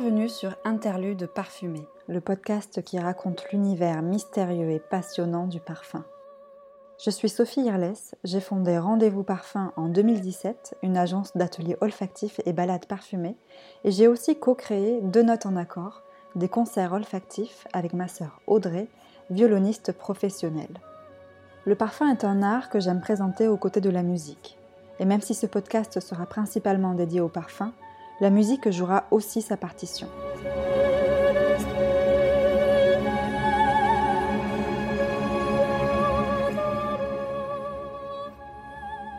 Bienvenue sur Interlude parfumé, le podcast qui raconte l'univers mystérieux et passionnant du parfum. Je suis Sophie Irles, j'ai fondé Rendez-vous Parfum en 2017, une agence d'ateliers olfactifs et balades parfumées, et j'ai aussi co-créé Deux Notes en Accord, des concerts olfactifs avec ma sœur Audrey, violoniste professionnelle. Le parfum est un art que j'aime présenter aux côtés de la musique. Et même si ce podcast sera principalement dédié au parfum, la musique jouera aussi sa partition.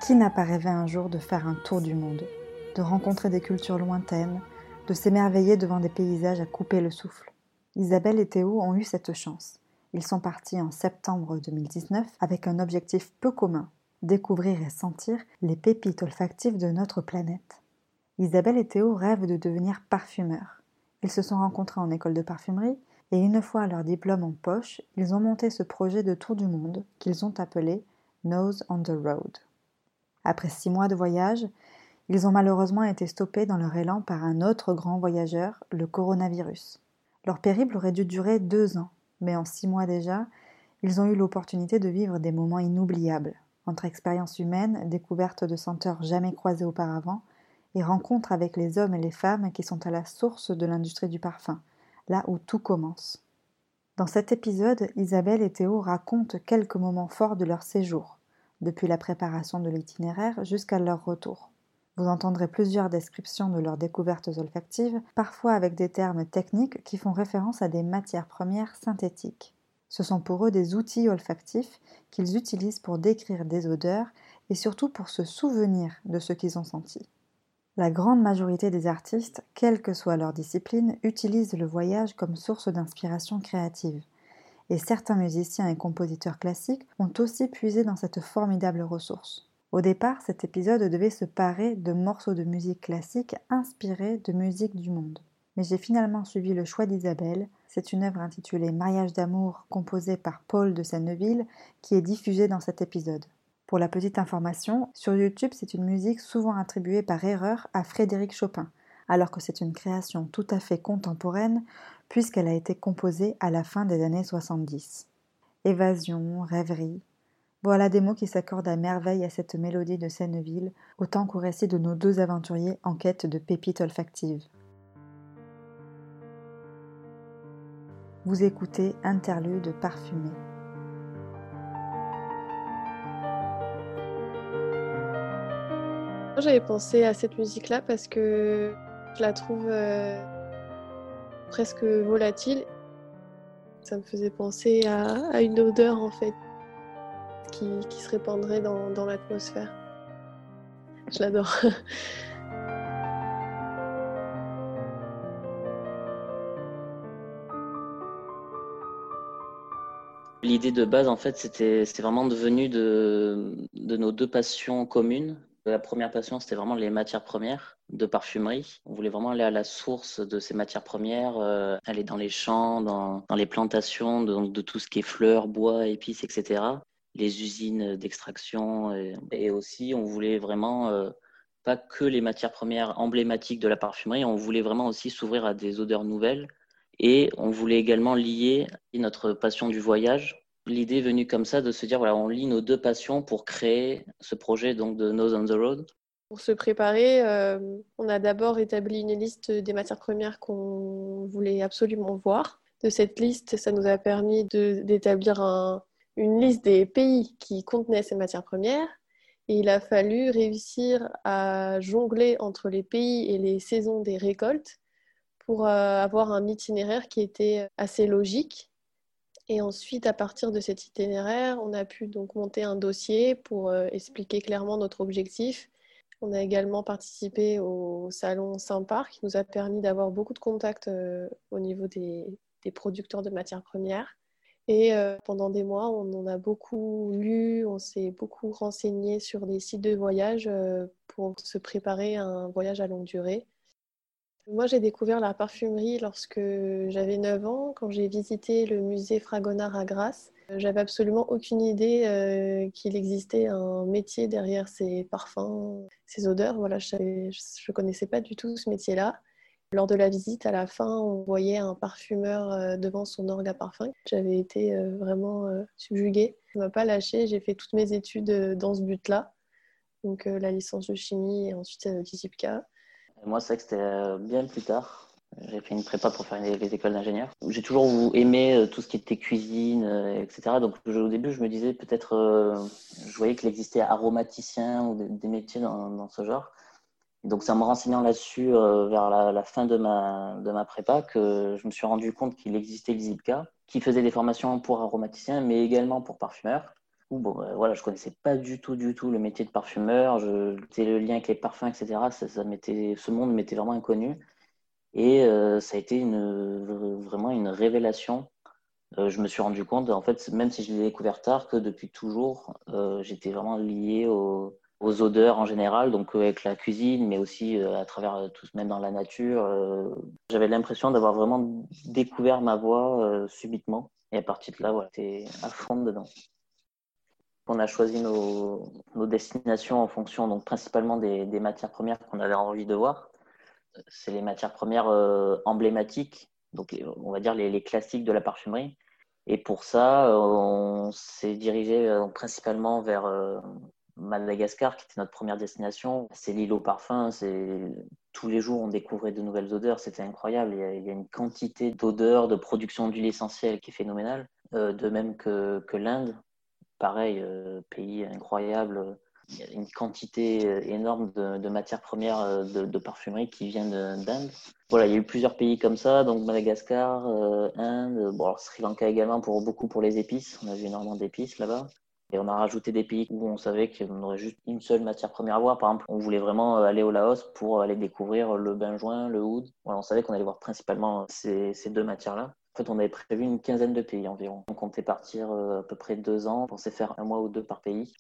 Qui n'a pas rêvé un jour de faire un tour du monde, de rencontrer des cultures lointaines, de s'émerveiller devant des paysages à couper le souffle? Isabelle et Théo ont eu cette chance. Ils sont partis en septembre 2019 avec un objectif peu commun, découvrir et sentir les pépites olfactives de notre planète. Isabelle et Théo rêvent de devenir parfumeurs. Ils se sont rencontrés en école de parfumerie et une fois leur diplôme en poche, ils ont monté ce projet de tour du monde qu'ils ont appelé Nose on the Road. Après six mois de voyage, ils ont malheureusement été stoppés dans leur élan par un autre grand voyageur, le coronavirus. Leur périple aurait dû durer deux ans, mais en six mois déjà, ils ont eu l'opportunité de vivre des moments inoubliables, entre expériences humaines, découvertes de senteurs jamais croisées auparavant, et rencontres avec les hommes et les femmes qui sont à la source de l'industrie du parfum, là où tout commence. Dans cet épisode, Isabelle et Théo racontent quelques moments forts de leur séjour, depuis la préparation de l'itinéraire jusqu'à leur retour. Vous entendrez plusieurs descriptions de leurs découvertes olfactives, parfois avec des termes techniques qui font référence à des matières premières synthétiques. Ce sont pour eux des outils olfactifs qu'ils utilisent pour décrire des odeurs et surtout pour se souvenir de ce qu'ils ont senti. La grande majorité des artistes, quelle que soit leur discipline, utilisent le voyage comme source d'inspiration créative. Et certains musiciens et compositeurs classiques ont aussi puisé dans cette formidable ressource. Au départ, cet épisode devait se parer de morceaux de musique classique inspirés de musique du monde. Mais j'ai finalement suivi le choix d'Isabelle. C'est une œuvre intitulée Mariage d'amour composée par Paul de Senneville qui est diffusée dans cet épisode. Pour la petite information, sur YouTube, c'est une musique souvent attribuée par erreur à Frédéric Chopin, alors que c'est une création tout à fait contemporaine puisqu'elle a été composée à la fin des années 70. Évasion, rêverie, voilà des mots qui s'accordent à merveille à cette mélodie de Senneville, autant qu'au récit de nos deux aventuriers en quête de pépites olfactives. Vous écoutez Interlude parfumé. J'avais pensé à cette musique-là parce que je la trouve euh, presque volatile. Ça me faisait penser à, une odeur en fait qui, se répandrait dans, dans l'atmosphère. Je l'adore. L'idée de base, en fait, c'était vraiment devenu de, de nos deux passions communes, la première passion, c'était vraiment les matières premières de parfumerie. On voulait vraiment aller à la source de ces matières premières, euh, aller dans les champs, dans, les plantations, de, de, tout ce qui est fleurs, bois, épices, etc. Les usines d'extraction. Et, aussi, on voulait vraiment euh, pas que les matières premières emblématiques de la parfumerie, on voulait vraiment aussi s'ouvrir à des odeurs nouvelles. Et on voulait également lier notre passion du voyage l'idée est venue comme ça de se dire voilà, on lie nos deux passions pour créer ce projet donc de Nose on the Road. Pour se préparer, euh, on a d'abord établi une liste des matières premières qu'on voulait absolument voir. De cette liste, ça nous a permis d'établir une liste des pays qui contenaient ces matières premières. Et il a fallu réussir à jongler entre les pays et les saisons des récoltes pour euh, avoir un itinéraire qui était assez logique et ensuite, à partir de cet itinéraire, on a pu donc monter un dossier pour euh, expliquer clairement notre objectif. On a également participé au salon Saint-Parc qui nous a permis d'avoir beaucoup de contacts euh, au niveau des, producteurs de matières premières. Et euh, pendant des mois, on en a beaucoup lu, on s'est beaucoup renseigné sur les sites de voyage pour se préparer à un voyage à longue durée. Moi, j'ai découvert la parfumerie lorsque j'avais 9 ans, quand j'ai visité le musée Fragonard à Grasse. J'avais absolument aucune idée euh, qu'il existait un métier derrière ces parfums, ces odeurs. Voilà, je ne connaissais pas du tout ce métier-là. Lors de la visite, à la fin, on voyait un parfumeur euh, devant son orgue à parfum. J'avais été euh, vraiment euh, subjuguée. Je ne m'a pas lâchée. J'ai fait toutes mes études dans ce but-là. Donc la licence de chimie et ensuite Moi, c'est que c'était bien plus tard. J'ai fait une prépa pour faire les écoles d'ingénieurs. J'ai toujours aimé tout ce qui était cuisine, etc. Donc au début, je me disais peut-être, je voyais qu'il existait aromaticien ou des, métiers dans, ce genre. Donc, c'est en me renseignant là-dessus euh, vers la, fin de ma, de ma prépa que je me suis rendu compte qu'il existait l'ISIPCA, qui faisait des formations pour aromaticiens, mais également pour parfumeurs. Bon, ben, voilà, je connaissais pas du tout, du tout le métier de parfumeur. Je, le lien avec les parfums, etc. Ça, ça ce monde m'était vraiment inconnu. Et euh, ça a été une, vraiment une révélation. Euh, je me suis rendu compte, en fait, même si je l'ai découvert tard, que depuis toujours, j'étais vraiment lié au, aux odeurs en général, donc euh, avec la cuisine, mais aussi euh, à travers euh, tout, même dans la nature. J'avais l'impression d'avoir vraiment découvert ma voix subitement. Et à partir de là, voilà, j'étais à fond dedans. On a choisi nos, destinations en fonction donc principalement des, matières premières qu'on avait envie de voir. C'est les matières premières emblématiques, donc on va dire les, classiques de la parfumerie. Et pour ça, on s'est dirigé principalement vers Madagascar, qui était notre première destination, c'est l'île au parfum. C'est tous les jours on découvrait de nouvelles odeurs. C'était incroyable. Il y, a, une quantité d'odeurs, de production d'huile essentielle qui est phénoménale. Euh, de même que l'Inde, pareil, euh, pays incroyable. Il y a une quantité euh, énorme de, matières premières de, parfumerie qui vient d'Inde. Voilà, il y a eu plusieurs pays comme ça, donc Madagascar, Inde, bon, Sri Lanka également pour beaucoup pour les épices. On a vu énormément d'épices là-bas. Et on a rajouté des pays où on savait qu'on aurait juste une seule matière première à voir. Par exemple, on voulait vraiment euh, aller au Laos pour aller découvrir le benjoin, le oud. on savait qu'on allait voir principalement ces, deux matières-là. En fait, on avait prévu une quinzaine de pays environ. On comptait partir euh, à peu près deux ans. On pensait faire un mois ou deux par pays.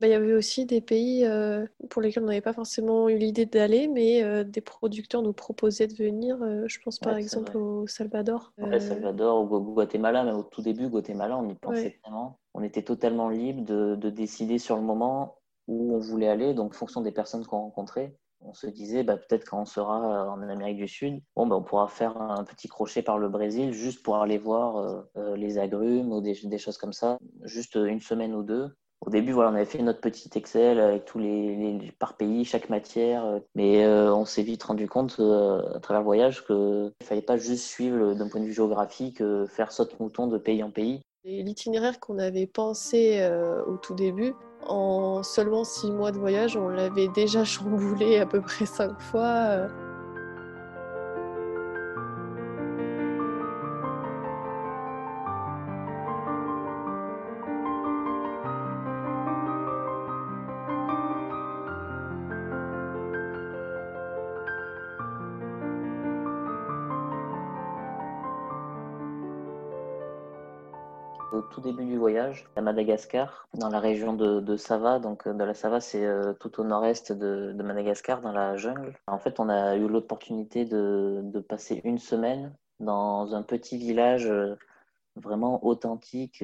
Bah, il y avait aussi des pays euh, pour lesquels on n'avait pas forcément eu l'idée d'aller, mais euh, des producteurs nous proposaient de venir. Euh, je pense par exemple au Salvador. Ouais, Salvador ou Guatemala, même au tout début, Guatemala, on y pensait vraiment. On était totalement libre de, de, décider sur le moment où on voulait aller, donc en fonction des personnes qu'on rencontrait. On se disait, bah, peut-être quand on sera en Amérique du Sud, bah, on pourra faire un petit crochet par le Brésil juste pour aller voir les agrumes ou des, choses comme ça, juste une semaine ou deux au début, voilà, on avait fait notre petit Excel avec tous les, par pays, chaque matière, euh, mais euh, on s'est vite rendu compte euh, à travers le voyage qu'il ne fallait pas juste suivre d'un point de vue géographique, faire saute-mouton de pays en pays. L'itinéraire qu'on avait pensé au tout début, en seulement six mois de voyage, on l'avait déjà chamboulé à peu près cinq fois. Au tout début du voyage à Madagascar, dans la région de, Sava. Donc, euh, de la Sava, c'est euh, tout au nord-est de, Madagascar, dans la jungle. En fait, on a eu l'opportunité de, passer une semaine dans un petit village euh, vraiment authentique,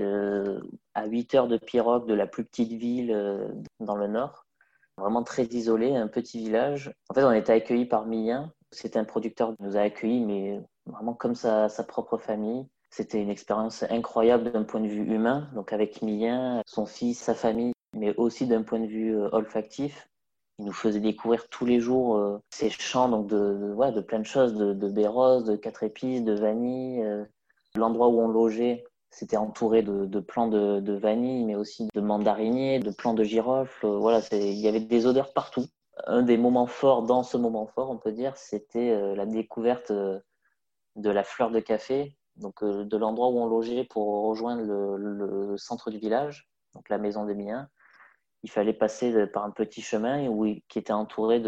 à 8 heures de pirogue de la plus petite ville dans le nord. Vraiment très isolé, un petit village. En fait, on était accueillis par Milien. C'était un producteur qui nous a accueillis, mais vraiment comme sa propre famille. C'était une expérience incroyable d'un point de vue humain, donc avec Milien, son fils, sa famille, mais aussi d'un point de vue euh, olfactif. Il nous faisait découvrir tous les jours euh, ces champs donc de, de, de plein de choses, de, de bérose, de quatre épices, de vanille. Euh. L'endroit où on logeait, c'était entouré de, de plants de, de, vanille, mais aussi de mandariniers, de plants de girofle. Voilà, il y avait des odeurs partout. Un des moments forts dans ce moment fort, on peut dire, c'était la découverte de la fleur de café donc euh, de l'endroit où on logeait pour rejoindre le, centre du village, donc la maison des miens. Il fallait passer par un petit chemin qui était entouré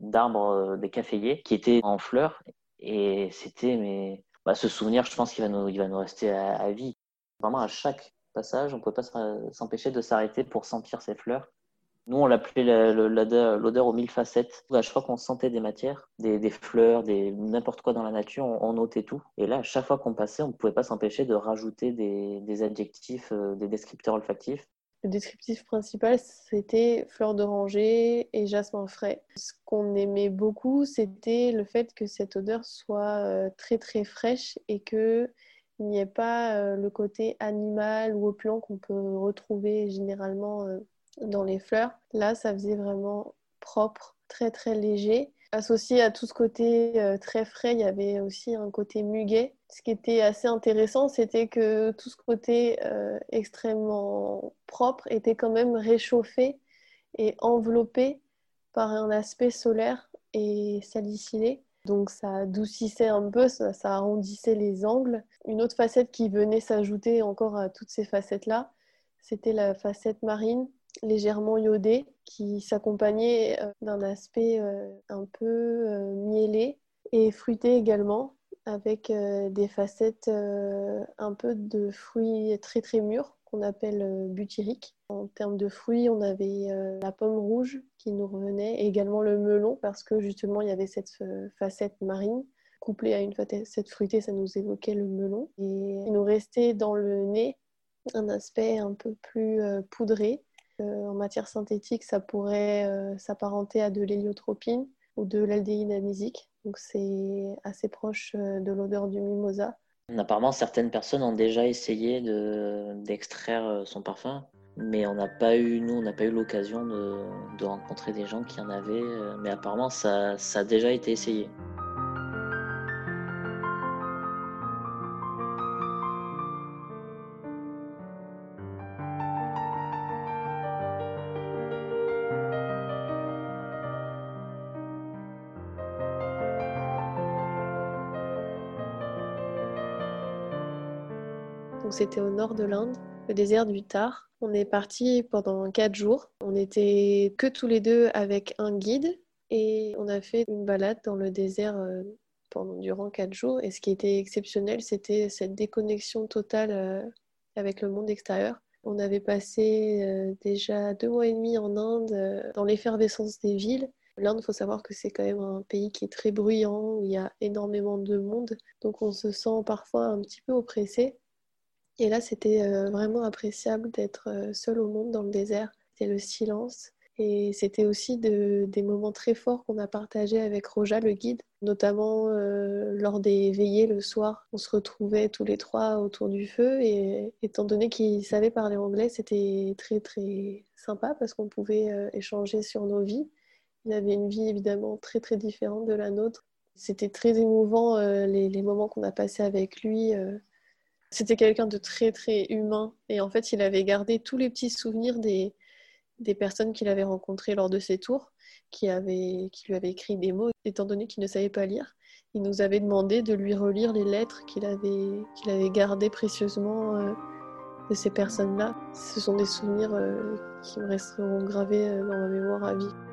d'arbres, euh, des caféiers, qui étaient en fleurs. Et c'était, mais bah, ce souvenir, je pense qu'il va nous, il va nous rester à, vie. Vraiment, à chaque passage, on ne peut pas s'empêcher de s'arrêter pour sentir ces fleurs. Nous, on l'appelait l'odeur aux mille facettes. À chaque fois qu'on sentait des matières, des, fleurs, des, n'importe quoi dans la nature, on, notait tout. Et là, à chaque fois qu'on passait, on ne pouvait pas s'empêcher de rajouter des, adjectifs, euh, des descripteurs olfactifs. Le descriptif principal, c'était fleur d'oranger et jasmin frais. Ce qu'on aimait beaucoup, c'était le fait que cette odeur soit euh, très très fraîche et que il n'y ait pas euh, le côté animal ou plan qu'on peut retrouver généralement dans les fleurs. Là, ça faisait vraiment propre, très très léger. Associé à tout ce côté très frais, il y avait aussi un côté muguet ce qui était assez intéressant, c'était que tout ce côté euh, extrêmement propre était quand même réchauffé et enveloppé par un aspect solaire et salicylé. Donc ça adoucissait un peu, ça, arrondissait les angles. Une autre facette qui venait s'ajouter encore à toutes ces facettes-là, c'était la facette marine légèrement iodée qui s'accompagnait euh, d'un aspect euh, un peu mielé et fruité également avec euh, des facettes euh, un peu de fruits très très mûrs qu'on appelle euh, butyriques. En termes de fruits, on avait la pomme rouge qui nous revenait, et également le melon parce que justement il y avait cette facette marine couplée à une facette fruitée, ça nous évoquait le melon. Et il nous restait dans le nez un aspect un peu plus poudré. En matière synthétique, ça pourrait s'apparenter à de l'héliotropine ou de l'aldéhyde amysique. Donc c'est assez proche euh, de l'odeur du mimosa. Apparemment, certaines personnes ont déjà essayé d'extraire euh, son parfum, mais on n'a pas eu, nous, on n'a pas eu l'occasion de, rencontrer des gens qui en avaient. Euh, mais apparemment, ça a déjà été essayé. C'était au nord de l'Inde, le désert du Tar. On est parti pendant quatre jours. On était que tous les deux avec un guide et on a fait une balade dans le désert euh, pendant durant quatre jours. Et ce qui était exceptionnel, c'était cette déconnexion totale euh, avec le monde extérieur. On avait passé euh, déjà deux mois et demi en Inde dans l'effervescence des villes. L'Inde, il faut savoir que c'est quand même un pays qui est très bruyant, où il y a énormément de monde. Donc on se sent parfois un petit peu oppressé. Et là, c'était euh, vraiment appréciable d'être euh, seul au monde dans le désert. C'était le silence. Et c'était aussi des moments très forts qu'on a partagés avec Roja, le guide, notamment euh, lors des veillées le soir. On se retrouvait tous les trois autour du feu et étant donné qu'il savait parler anglais, c'était très très sympa parce qu'on pouvait échanger sur nos vies. Il avait une vie évidemment très très différente de la nôtre. C'était très émouvant les, les, moments qu'on a passés avec lui. C'était quelqu'un de très très humain et en fait il avait gardé tous les petits souvenirs des, des personnes qu'il avait rencontrées lors de ses tours, qui, avait, qui lui avaient écrit des mots, étant donné qu'il ne savait pas lire. Il nous avait demandé de lui relire les lettres qu'il avait, qu'il avait gardées précieusement euh, de ces personnes-là. Ce sont des souvenirs euh, qui me resteront gravés euh, dans ma mémoire à vie.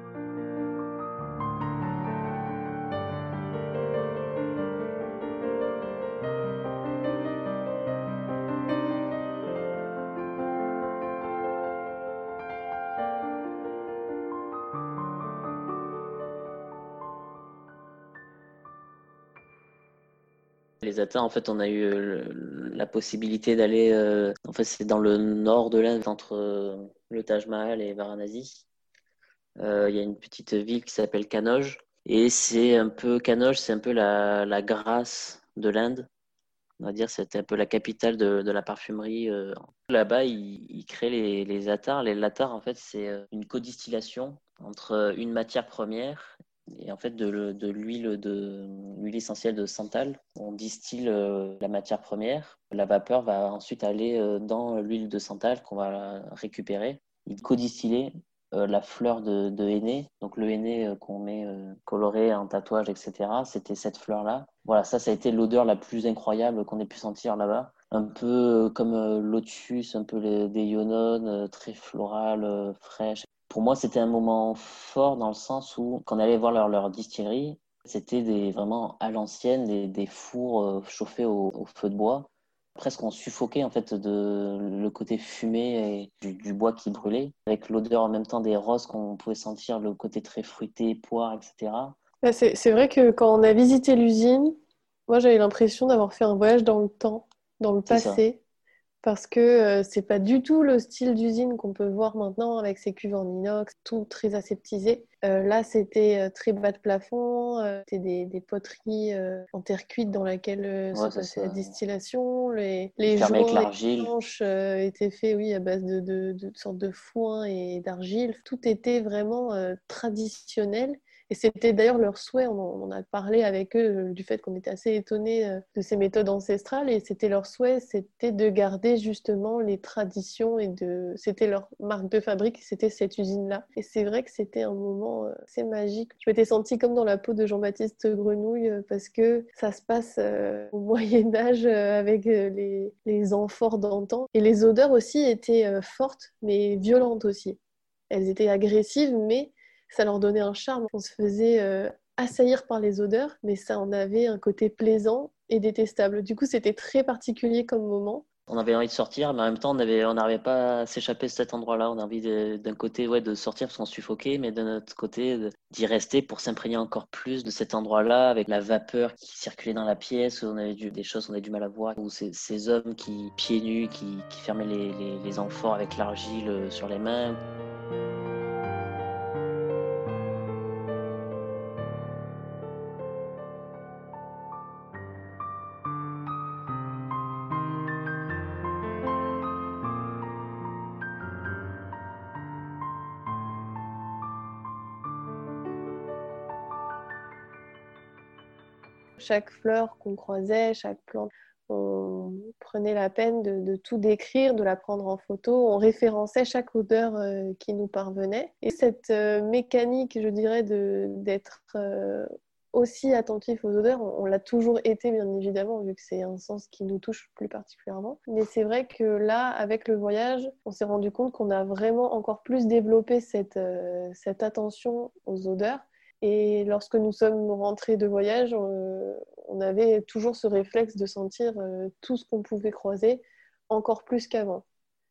En fait, on a eu euh, la possibilité d'aller. Euh, en fait, c'est dans le nord de l'Inde, entre euh, le Taj Mahal et Varanasi. Il y a une petite ville qui s'appelle Kanoj. Et c'est un peu. Kanoj, c'est un peu la, la Grâce de l'Inde. On va dire c'était un peu la capitale de, de la parfumerie. Là-bas, ils, ils, créent les, les attars. Les latars, en fait, c'est une codistillation entre une matière première et en fait de, l'huile de essentielle de santal. On distille euh, la matière première. La vapeur va ensuite aller euh, dans l'huile de santal qu'on va récupérer. Il co-distiller euh, la fleur de, de henné. Donc le henné qu'on met coloré en tatouage, etc. C'était cette fleur-là. Voilà, ça, ça a été l'odeur la plus incroyable qu'on ait pu sentir là-bas. Un peu comme lotus, un peu des ionones, très florales, fraîches pour moi, c'était un moment fort dans le sens où, quand on allait voir leur, leur distillerie, c'était des, vraiment à l'ancienne, des, des, fours euh, chauffés au, feu de bois. Presque on suffoquait en fait de le côté fumé et du, bois qui brûlait, avec l'odeur en même temps des roses qu'on pouvait sentir, le côté très fruité, poire, etc. Bah, c'est vrai que quand on a visité l'usine, moi j'avais l'impression d'avoir fait un voyage dans le temps, dans le passé, parce que euh, c'est pas du tout le style d'usine qu'on peut voir maintenant avec ces cuves en inox, tout très aseptisé. Euh, là, c'était euh, très bas de plafond, c'était des, poteries en terre cuite dans laquelle se passait la distillation. Les, les joints, étaient faits oui, à base de, de, de, de sortes de foin et d'argile. Tout était vraiment traditionnel et c'était d'ailleurs leur souhait, on en a parlé avec eux euh, du fait qu'on était assez étonnés euh, de ces méthodes ancestrales, et c'était leur souhait, c'était de garder justement les traditions, et de... c'était leur marque de fabrique, c'était cette usine-là. Et c'est vrai que c'était un moment euh, assez magique. Je m'étais sentie comme dans la peau de Jean-Baptiste Grenouille, parce que ça se passe au Moyen Âge avec les, les amphores d'antan, et les odeurs aussi étaient fortes, mais violentes aussi. Elles étaient agressives, mais ça leur donnait un charme. On se faisait euh, assaillir par les odeurs, mais ça en avait un côté plaisant et détestable. Du coup, c'était très particulier comme moment. On avait envie de sortir, mais en même temps, on n'arrivait pas à s'échapper de cet endroit-là. On a envie d'un côté ouais, de sortir parce qu'on suffoquait, mais d'un autre côté, d'y rester pour s'imprégner encore plus de cet endroit-là, avec la vapeur qui circulait dans la pièce, où on avait des choses qu'on avait du mal à voir, ou ces, hommes qui, pieds nus, qui, fermaient les, les, les amphores avec l'argile euh, sur les mains. Chaque fleur qu'on croisait, chaque plante, on prenait la peine de, tout décrire, de la prendre en photo, on référençait chaque odeur euh, qui nous parvenait. Et cette euh, mécanique, je dirais, d'être euh, aussi attentif aux odeurs, on, l'a toujours été, bien évidemment, vu que c'est un sens qui nous touche plus particulièrement. Mais c'est vrai que là, avec le voyage, on s'est rendu compte qu'on a vraiment encore plus développé cette, cette attention aux odeurs et lorsque nous sommes rentrés de voyage, on avait toujours ce réflexe de sentir euh, tout ce qu'on pouvait croiser, encore plus qu'avant.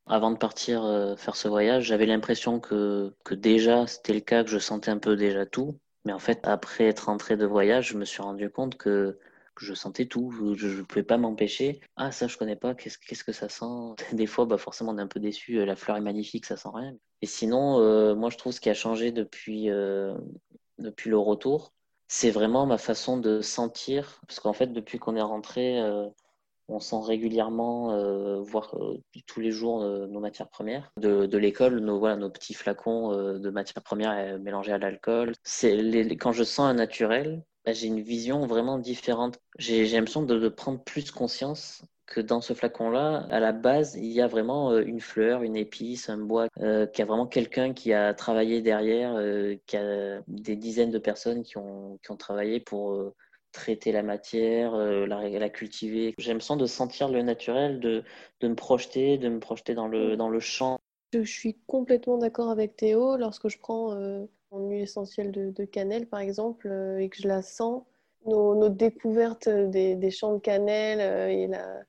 Avant de partir euh, faire ce voyage, j'avais l'impression que, que déjà c'était le cas, que je sentais un peu déjà tout. Mais en fait, après être rentré de voyage, je me suis rendu compte que je sentais tout, je ne pouvais pas m'empêcher. Ah, ça, je connais pas, qu'est-ce, qu'est-ce que ça sent? Des fois, bah, forcément, on est un peu déçu, la fleur est magnifique, ça sent rien. Et sinon, euh, moi, je trouve ce qui a changé depuis, depuis le retour, c'est vraiment ma façon de sentir. Parce qu'en fait, depuis qu'on est rentré, euh, on sent régulièrement, euh, voire euh, tous les jours, nos matières premières. De, de l'école, nos, voilà, nos petits flacons de matières premières mélangées à l'alcool. Quand je sens un naturel, bah, j'ai une vision vraiment différente. J'ai l'impression de, prendre plus conscience que dans ce flacon-là, à la base, il y a vraiment euh, une fleur, une épice, un bois, euh, qui a vraiment quelqu'un qui a travaillé derrière, euh, qui a des dizaines de personnes qui ont, qui ont travaillé pour traiter la matière, la, la, cultiver. J'aime sens de sentir le naturel, de, de me projeter, de me projeter dans le, dans le champ. Je suis complètement d'accord avec Théo. Lorsque je prends mon huile essentielle de, de cannelle, par exemple, et que je la sens, nos, nos découvertes des, des, champs de cannelle et la,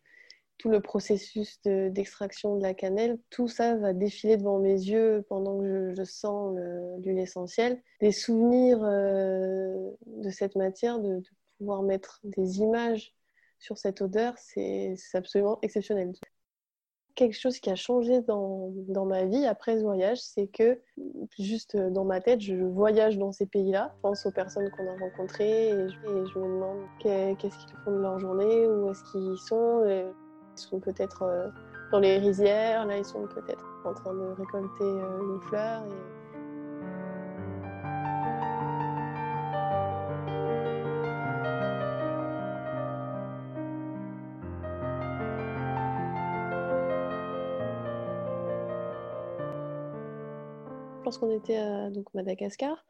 tout le processus d'extraction de, la cannelle, tout ça va défiler devant mes yeux pendant que je, sens l'huile essentielle. Des souvenirs euh, de cette matière, de, pouvoir mettre des images sur cette odeur, c'est absolument exceptionnel. Quelque chose qui a changé dans, dans ma vie après ce voyage, c'est que juste dans ma tête, je voyage dans ces pays-là, je pense aux personnes qu'on a rencontrées et je, me demande qu'est-ce qu'ils font de leur journée, où est-ce qu'ils sont. Ils sont peut-être euh, dans les rizières, là ils sont peut-être en train de récolter euh, une fleur. Lorsqu'on était à Madagascar,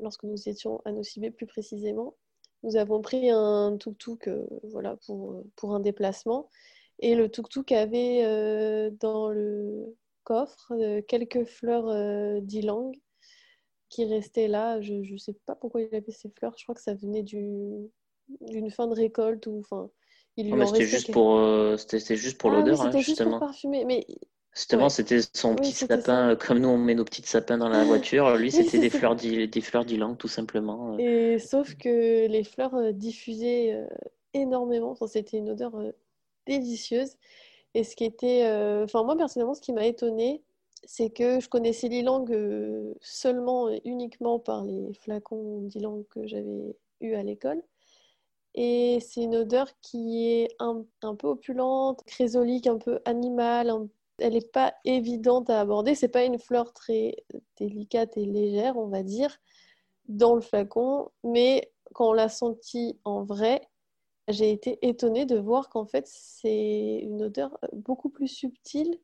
lorsque nous étions à Nocibé plus précisément, nous avons pris un tuk-tuk euh, voilà, pour un déplacement et le tuk-tuk avait euh, dans le coffre euh, quelques fleurs euh, d'ylang qui restaient là. Je ne sais pas pourquoi il avait ces fleurs. Je crois que ça venait d'une fin de récolte. ou enfin. C'était juste, pour, c'était juste pour l'odeur, hein, justement. Juste pour parfumer. Mais Justement, c'était son petit sapin, comme nous on met nos petits sapins dans la voiture. Lui, c'était des, fleurs des fleurs d'ylang, tout simplement. Et sauf que les fleurs diffusaient énormément. Enfin, c'était une odeur délicieuse. Et ce qui était, enfin moi personnellement, ce qui m'a étonnée, c'est que je connaissais l'ilang seulement et uniquement par les flacons d'ilang que j'avais eu à l'école. Et c'est une odeur qui est un, peu opulente, chrysolique, un peu animale. Elle n'est pas évidente à aborder. C'est pas une fleur très délicate et légère, on va dire, dans le flacon. Mais quand on l'a senti en vrai, j'ai été étonnée de voir qu'en fait, c'est une odeur beaucoup plus subtile,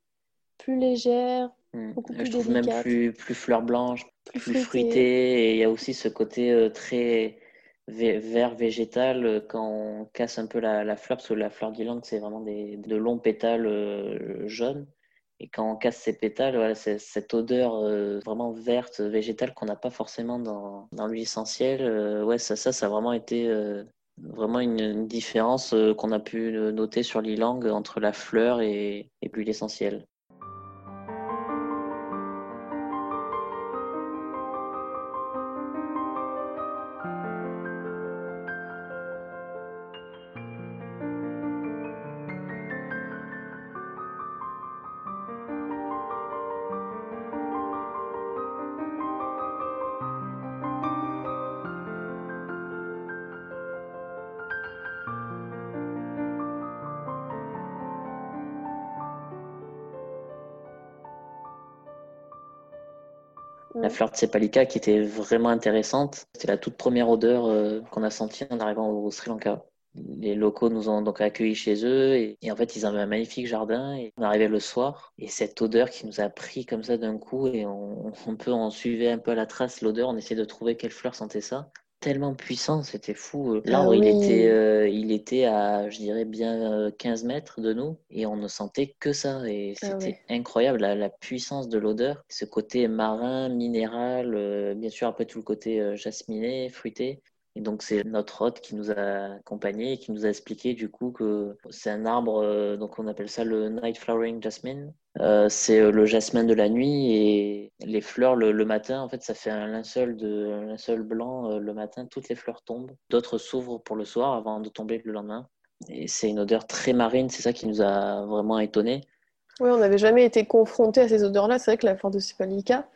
plus légère, hmm. beaucoup plus Je trouve même plus, plus fleur blanche, plus, plus fruité. Et il y a aussi ce côté euh, très vert végétal euh, quand on casse un peu la, fleur, parce que la fleur d'ylang, c'est vraiment des, de longs pétales euh, jaunes. Et quand on casse ces pétales, voilà, c'est cette odeur euh, vraiment verte, végétale qu'on n'a pas forcément dans, dans l'huile essentielle. ouais, ça, ça, ça a vraiment été vraiment une, différence qu'on a pu noter sur l'ylang entre la fleur et, et l'huile essentielle. La fleur de Sepalika qui était vraiment intéressante. C'était la toute première odeur euh, qu'on a sentie en arrivant au Sri Lanka. Les locaux nous ont donc accueillis chez eux et, en fait ils avaient un magnifique jardin et on arrivait le soir et cette odeur qui nous a pris comme ça d'un coup et on, peut en suivait un peu la trace l'odeur, on essayait de trouver quelle fleur sentait ça tellement puissant, c'était fou. Euh, l'arbre, il, était, euh, il était à, je dirais, bien 15 euh, mètres de nous et on ne sentait que ça. Et ah c'était incroyable, la, puissance de l'odeur, ce côté marin, minéral, bien sûr, après tout le côté jasminé, fruité. Et donc c'est notre hôte qui nous a accompagnés et qui nous a expliqué du coup que c'est un arbre, donc on appelle ça le night flowering jasmine. Euh, c'est euh, le jasmin de la nuit et les fleurs le, matin, en fait, ça fait un linceul, de, linceul blanc euh, le matin. Toutes les fleurs tombent, d'autres s'ouvrent pour le soir avant de tomber le lendemain. Et c'est une odeur très marine, c'est ça qui nous a vraiment étonnés. Oui, on n'avait jamais été confronté à ces odeurs-là. C'est vrai que la fleur de Sipalica,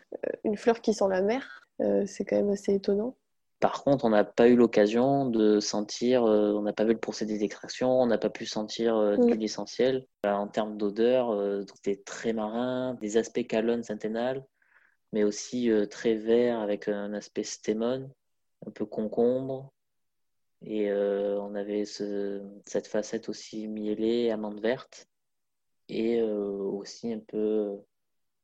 une fleur qui sent la mer, c'est quand même assez étonnant. Par contre, on n'a pas eu l'occasion de sentir, euh, on n'a pas vu le procédé d'extraction, on n'a pas pu sentir euh, l'huile essentielle. Euh, en termes d'odeur, c'était très marin, des aspects calone centénal, mais aussi très vert avec un aspect stémone, un peu concombre. Et on avait cette facette aussi mielée, amande verte, et aussi un peu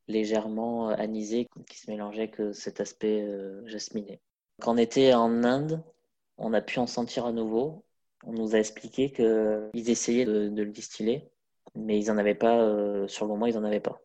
légèrement anisé qui se mélangeait avec cet aspect jasminé. Quand on était en Inde, on a pu en sentir à nouveau. On nous a expliqué qu'ils essayaient de, le distiller, mais ils n'en avaient pas, euh, sur le moment, ils n'en avaient pas.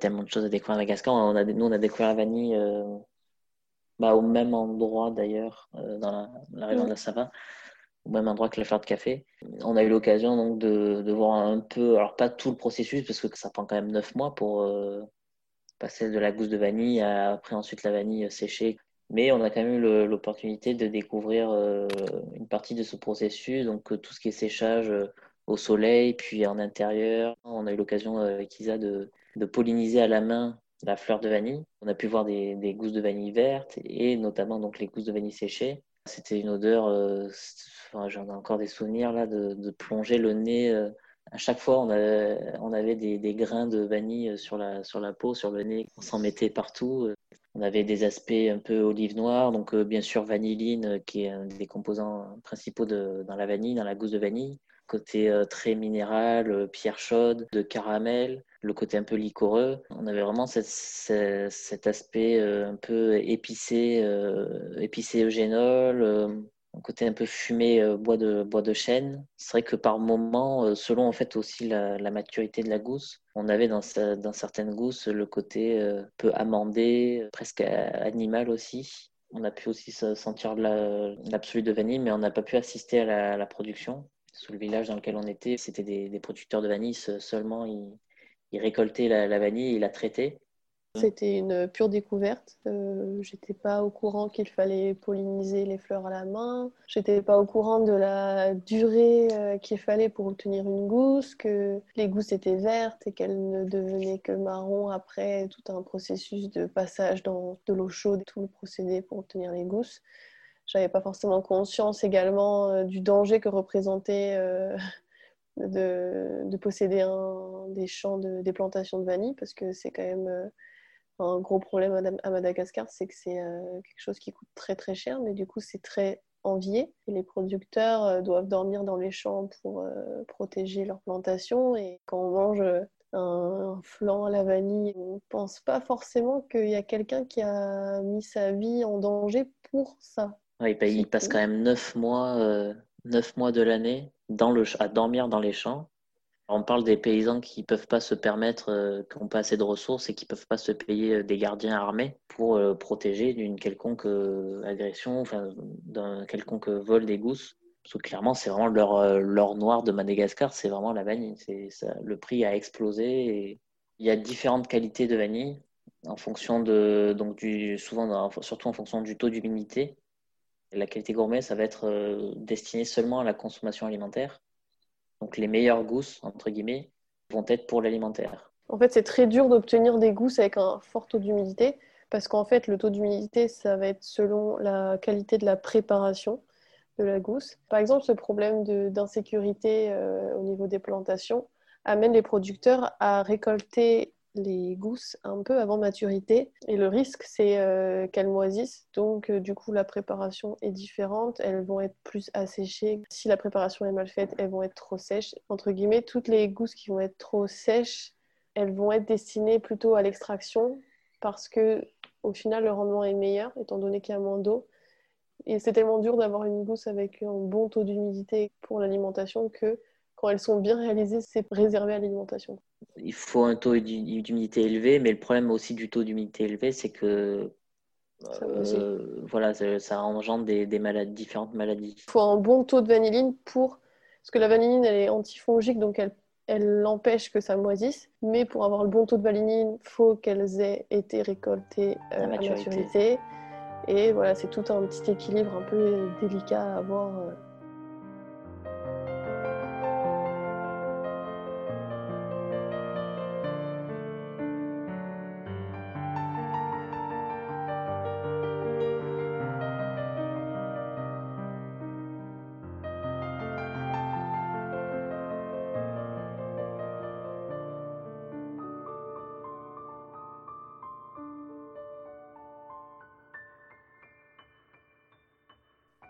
Tellement de choses à découvrir à Madagascar. On a, nous, on a découvert la vanille euh, bah, au même endroit d'ailleurs, euh, dans la, région de la Sava, au même endroit que la fleur de café. On a eu l'occasion donc de, de, voir un peu, alors pas tout le processus, parce que ça prend quand même neuf mois pour euh, passer de la gousse de vanille à après ensuite la vanille séchée. Mais on a quand même eu l'opportunité de découvrir une partie de ce processus, donc tout ce qui est séchage au soleil, puis en intérieur. On a eu l'occasion avec Isa de, de polliniser à la main la fleur de vanille. On a pu voir des, gousses de vanille vertes et notamment donc les gousses de vanille séchées. C'était une odeur, euh, j'en ai encore des souvenirs là, de, plonger le nez. Euh, à chaque fois, on avait, on avait des, grains de vanille sur la, sur la peau, sur le nez. On s'en mettait partout. On avait des aspects un peu olive noire, donc euh, bien sûr vanilline, qui est un des composants principaux de, dans la vanille, dans la gousse de vanille côté euh, très minéral, euh, pierre chaude, de caramel, le côté un peu liquoreux. On avait vraiment cet aspect euh, un peu épicé, épicé eugénol, un côté un peu fumé bois de bois de chêne. C'est vrai que par moment, selon en fait aussi la, maturité de la gousse, on avait dans, certaines gousses le côté peu amandé, presque animal aussi. On a pu aussi sentir l'absolu de vanille, mais on n'a pas pu assister à la, production. Sous le village dans lequel on était, c'était des, producteurs de vanille seulement. Ils, récoltaient la, la vanille, ils la traitaient. C'était une pure découverte. Euh, j'étais pas au courant qu'il fallait polliniser les fleurs à la main. J'étais pas au courant de la durée euh, qu'il fallait pour obtenir une gousse, que les gousses étaient vertes et qu'elles ne devenaient que marron après tout un processus de passage dans de l'eau chaude, tout le procédé pour obtenir les gousses. J'avais pas forcément conscience également euh, du danger que représentait euh, de, de, posséder un, des champs de, des plantations de vanille parce que c'est quand même un gros problème à Madagascar, c'est que c'est euh, quelque chose qui coûte très très cher, mais du coup c'est très envié. Et les producteurs euh, doivent dormir dans les champs pour euh, protéger leurs plantations. Et quand on mange un flan à la vanille, on ne pense pas forcément qu'il y a quelqu'un qui a mis sa vie en danger pour ça. Oui, il passe quand même 9 mois, mois de l'année à dormir dans les champs on parle des paysans qui ne peuvent pas se permettre, euh, qui n'ont pas assez de ressources et qui ne peuvent pas se payer euh, des gardiens armés pour euh, protéger d'une quelconque agression, enfin, d'un quelconque vol des gousses. Parce que clairement, c'est vraiment l'or, noir de Madagascar, c'est vraiment la vanille. le prix a explosé et il y a différentes qualités de vanille en fonction de, donc du, souvent, surtout en fonction du taux d'humidité. La qualité gourmet, ça va être destiné seulement à la consommation alimentaire. Donc les meilleures gousses, entre guillemets, vont être pour l'alimentaire. En fait, c'est très dur d'obtenir des gousses avec un fort taux d'humidité parce qu'en fait, le taux d'humidité, ça va être selon la qualité de la préparation de la gousse. Par exemple, ce problème d'insécurité euh, au niveau des plantations amène les producteurs à récolter les gousses un peu avant maturité. Et le risque, c'est euh, qu'elles moisissent. Donc, euh, du coup, la préparation est différente. Elles vont être plus asséchées. Si la préparation est mal faite, elles vont être trop sèches. Entre guillemets, toutes les gousses qui vont être trop sèches, elles vont être destinées plutôt à l'extraction parce que, au final, le rendement est meilleur étant donné qu'il y a moins d'eau. Et c'est tellement dur d'avoir une gousse avec un bon taux d'humidité pour l'alimentation que quand elles sont bien réalisées, c'est réservé à l'alimentation. Il faut un taux d'humidité élevé, mais le problème aussi du taux d'humidité élevé, c'est que euh, voilà, ça, engendre des, maladies, différentes maladies. Il faut un bon taux de vanilline pour. Parce que la vanilline, elle est antifongique, donc elle, elle empêche que ça moisisse. Mais pour avoir le bon taux de vanilline, il faut qu'elles aient été récoltées euh, à, maturité. Et voilà, c'est tout un petit équilibre un peu délicat à avoir. Euh,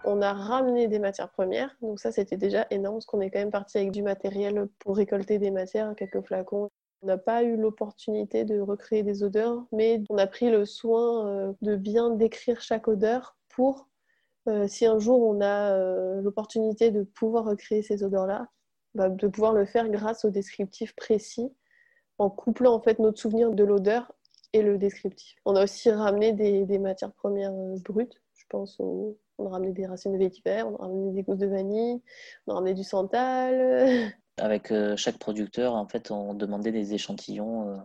on a ramené des matières premières. Donc ça, c'était déjà énorme parce qu'on est quand même parti avec du matériel pour récolter des matières, quelques flacons. On n'a pas eu l'opportunité de recréer des odeurs, mais on a pris le soin euh, de bien décrire chaque odeur pour, euh, si un jour on a euh, l'opportunité de pouvoir recréer ces odeurs-là, bah, de pouvoir le faire grâce au descriptif précis, en couplant en fait notre souvenir de l'odeur et le descriptif. On a aussi ramené des, des matières premières brutes, je pense aux, on a ramené des racines de vétiver, on a ramené des gousses de vanille, on a ramené du santal. Avec euh, chaque producteur, en fait, on demandait des échantillons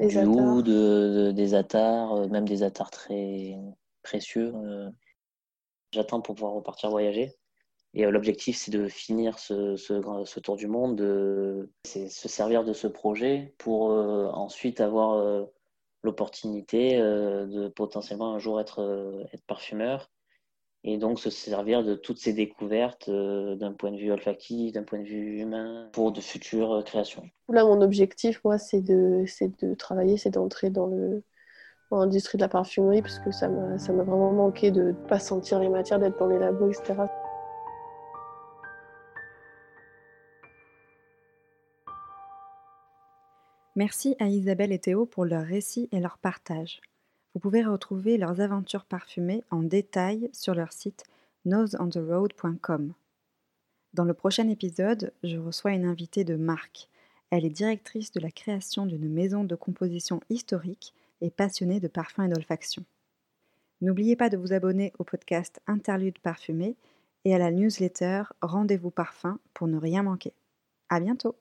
euh, du oud, des attards, euh, même des attards très précieux. J'attends pour pouvoir repartir voyager. Et l'objectif, c'est de finir ce, tour du monde, c'est se servir de ce projet pour ensuite avoir l'opportunité de potentiellement un jour être, être parfumeur et donc se servir de toutes ces découvertes euh, d'un point de vue olfactif, d'un point de vue humain, pour de futures euh, créations. Là, mon objectif, moi, c'est de, de travailler, c'est d'entrer dans le l'industrie de la parfumerie, parce que ça m'a, ça m'a vraiment manqué de ne pas sentir les matières, d'être dans les labos, etc. Merci à Isabelle et Théo pour leur récit et leur partage. Vous pouvez retrouver leurs aventures parfumées en détail sur leur site noseontheroad.com. Dans le prochain épisode, je reçois une invitée de marque. Elle est directrice de la création d'une maison de composition historique et passionnée de parfums et d'olfaction. N'oubliez pas de vous abonner au podcast Interlude parfumé et à la newsletter Rendez-vous parfum pour ne rien manquer. À bientôt!